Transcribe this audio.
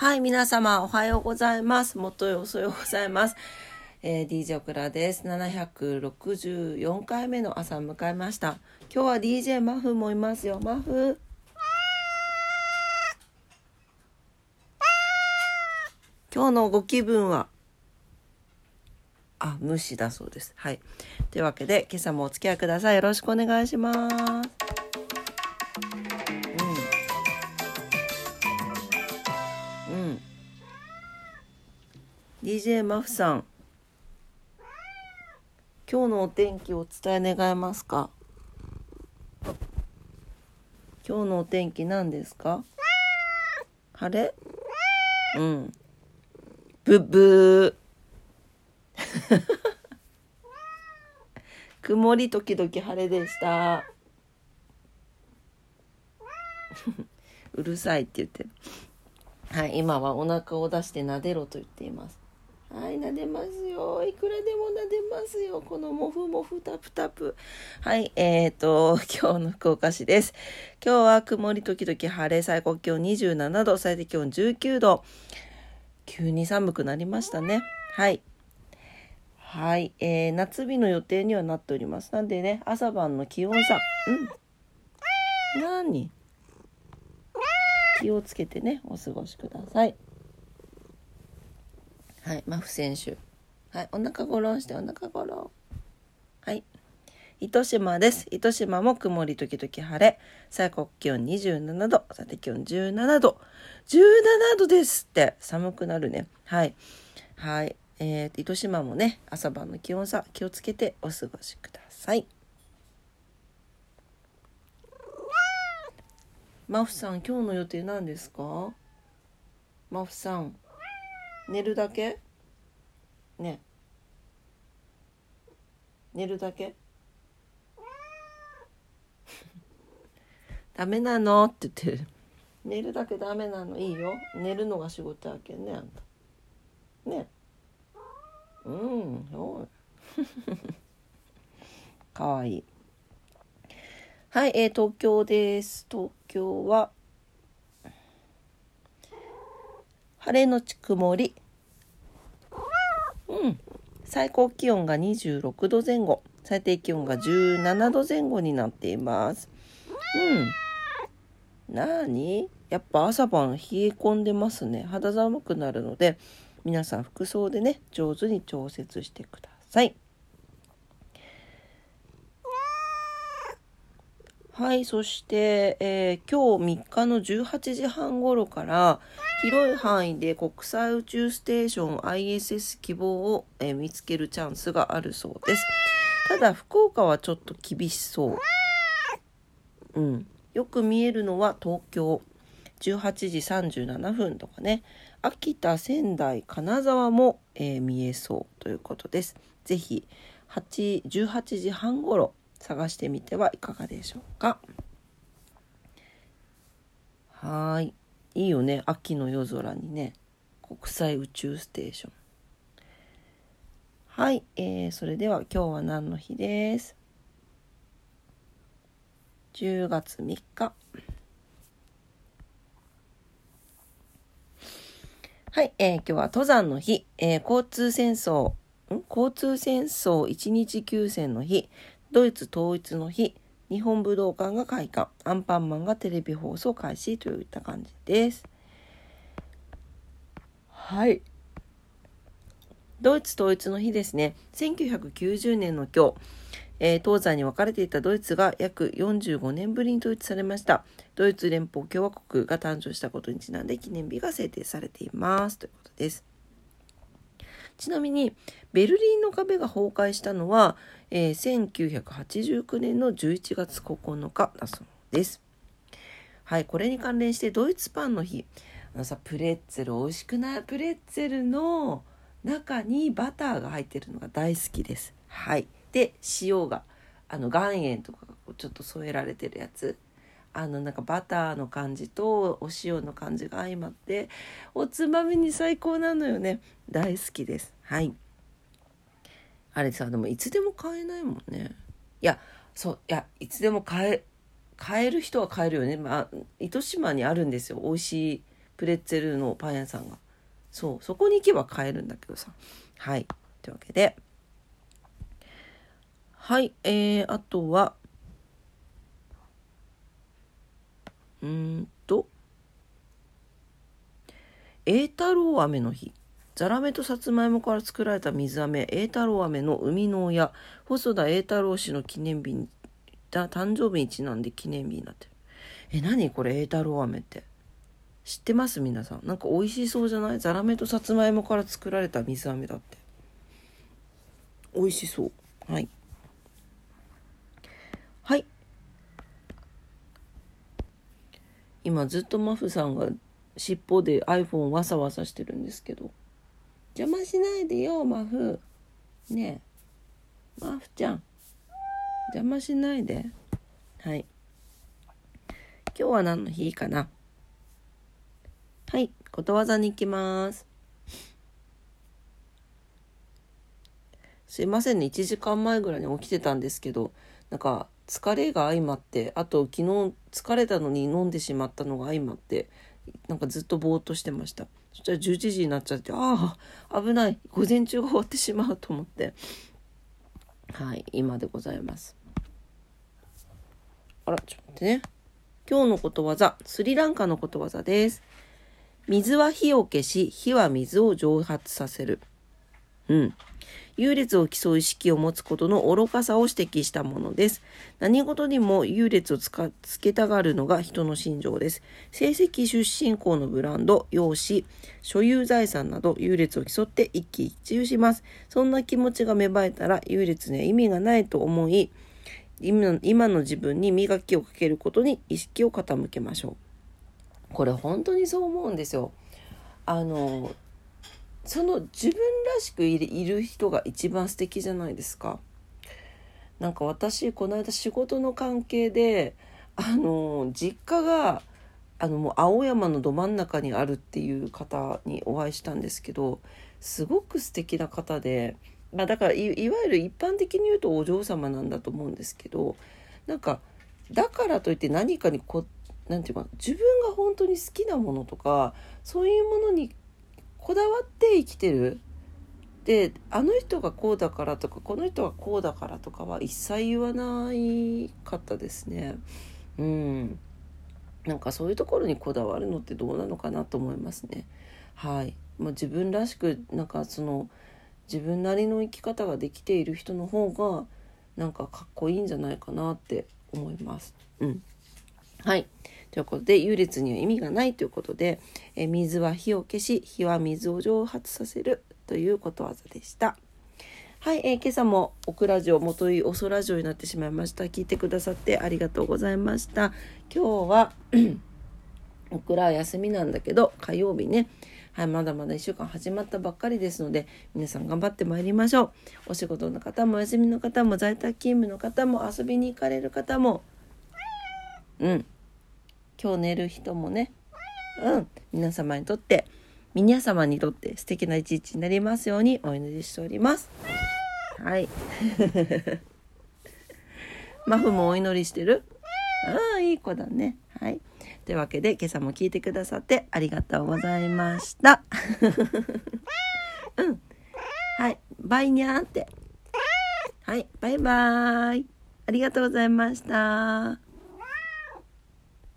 はい、皆様おはようございます。もとよそよございます。えー、DJ オクラです。764回目の朝を迎えました。今日は DJ マフもいますよ。マフ。今日のご気分は？あ、無視だそうです。はい。というわけで、今朝もお付き合いください。よろしくお願いします。DJ マフさん。今日のお天気をお伝え願えますか？今日のお天気何ですか？晴れ？うん。ブブー。曇り時々晴れでした。うるさいって言ってる。はい、今はお腹を出して撫でろと言っています。はい、撫でますよ。いくらでも撫でますよ。このモフモフタプタプ。はい、えーと、今日の福岡市です。今日は曇り時々晴れ、最高気温27度、最低気温19度。急に寒くなりましたね。はい。はい、えー、夏日の予定にはなっております。なんでね、朝晩の気温差、うん。何？気をつけてね、お過ごしください。はい、マフ選手。はい、お腹ゴロンして、お腹ゴロン。はい。糸島です。糸島も曇り時々晴れ。最高気温27度。最低気温17度。17度ですって。寒くなるね。はい。はい。えー、糸島もね朝晩の気温差気をつけてお過ごしください。マフさん今日の予定何ですか？マフさん寝るだけ？ね。寝るだけ？ダメなの？って言ってる。寝るだけダメなの？いいよ。寝るのが仕事やけんねあんた。ね。うんそう。かわいい。はい、えー、東京です。東京は晴れのち曇り。うん。最高気温が26度前後。最低気温が17度前後になっています。うん。なにやっぱ朝晩冷え込んでますね。肌寒くなるので皆さん服装でね上手に調節してください。はい、そして、えー、今日3日の18時半頃から広い範囲で国際宇宙ステーション ISS 希望を、えー、見つけるチャンスがあるそうです。ただ福岡はちょっと厳しそう。うん。よく見えるのは東京。18時37分とかね秋田仙台金沢も、えー、見えそうということです是非18時半ごろ探してみてはいかがでしょうかはいいいよね。秋の夜空にね。国際宇宙ステーション。はい、えー、それでは今日は何の日です？10月3日。はい、えー、今日は登山の日、えー、交通戦争、ん？交通戦争一日休戦の日、ドイツ統一の日、日本武道館が開館、アンパンマンがテレビ放送開始といった感じです。はい。ドイツ統一の日ですね。1990年の今日、えー、東西に分かれていたドイツが約45年ぶりに統一されました。ドイツ連邦共和国が誕生したことにちなんで記念日が制定されています。ということです。ちなみに、ベルリンの壁が崩壊したのは、えー、1989年の11月9日だそうです。はい、これに関連してドイツパンの日。あのさ、プレッツェル美味しくないプレッツェルの中にバターが入ってるのが大好きです。はい。で塩があの岩塩とかがちょっと添えられてるやつあのなんかバターの感じとお塩の感じが相まっておつまみに最高なのよね。大好きです。はい。あれさでもいつでも買えないもんね。いやそういやいつでも買え買える人は買えるよね。まあ糸島にあるんですよ。美味しいプレッツェルのパン屋さんが。そうそこに行けば買えるんだけどさ。はい。というわけで。はい。えー、あとはうんと栄太郎飴の日。ザラメとさつまいもから作られた水飴栄太郎飴の生みの親。細田栄太郎氏の記念日に誕生日にちなんで記念日になってる。え何これ栄太郎飴って。知ってます？皆さん。なんか美味しそうじゃない？ザラメとさつまいもから作られた水飴だって。美味しそう。はい。はい。今ずっとマフさんが尻尾で iPhone わさわさしてるんですけど。邪魔しないでよマフ。ねえ。マフちゃん。邪魔しないで。はい。今日は何の日かな。はい、ことわざに行きます。すいませんね、1時間前ぐらいに起きてたんですけど、なんか疲れが相まって、あと昨日疲れたのに飲んでしまったのが相まって、なんかずっとぼーっとしてました。そしたら11時になっちゃって、ああ、危ない、午前中が終わってしまうと思って、はい、今でございます。あら、ちょっと待ってね。今日のことわざ、スリランカのことわざです。水は火を消し、火は水を蒸発させる。うん。優劣を競う意識を持つことの愚かさを指摘したものです。何事にも優劣をつかつけたがるのが人の心情です。成績出身校のブランド、容姿、所有財産など優劣を競って一喜一憂します。そんな気持ちが芽生えたら優劣には意味がないと思い、今の自分に磨きをかけることに意識を傾けましょう。これ本当にそう思うんですよ。あのその自分らしくいる人が一番素敵じゃないですか。なんか私この間仕事の関係であの実家があのもう青山のど真ん中にあるっていう方にお会いしたんですけどすごく素敵な方で、まあ、だからいわゆる一般的に言うとお嬢様なんだと思うんですけどなんかだからといって何かにこ何て言うか自分が本当に好きなものとかそういうものにこだわって生きてる？であの人がこうだからとかこの人がこうだからとかは一切言わないかったですね。うん。なんかそういうところにこだわるのってどうなのかなと思いますね。はい、まあ、自分らしくなんかその自分なりの生き方ができている人の方がなんかかっこいいんじゃないかなって思います。うん。はい。ということで優劣には意味がないということで、え水は火を消し火は水を蒸発させるということわざでした。はい、えー、今朝もオクラジオ、元いおそラジオになってしまいました。聞いてくださってありがとうございました。今日はオクラは休みなんだけど、火曜日ね。はい、まだまだ1週間始まったばっかりですので、皆さん頑張ってまいりましょう。お仕事の方もお休みの方も在宅勤務の方も遊びに行かれる方も、うん、今日寝る人もね、うん、皆様にとって、皆様にとって素敵な一日になりますようにお祈りしております。はい。マフもお祈りしてる？ああ、いい子だね。はい。というわけで、今朝も聞いてくださってありがとうございました。うん。はい。バイニャーって。はい。バイバーイ。ありがとうございました。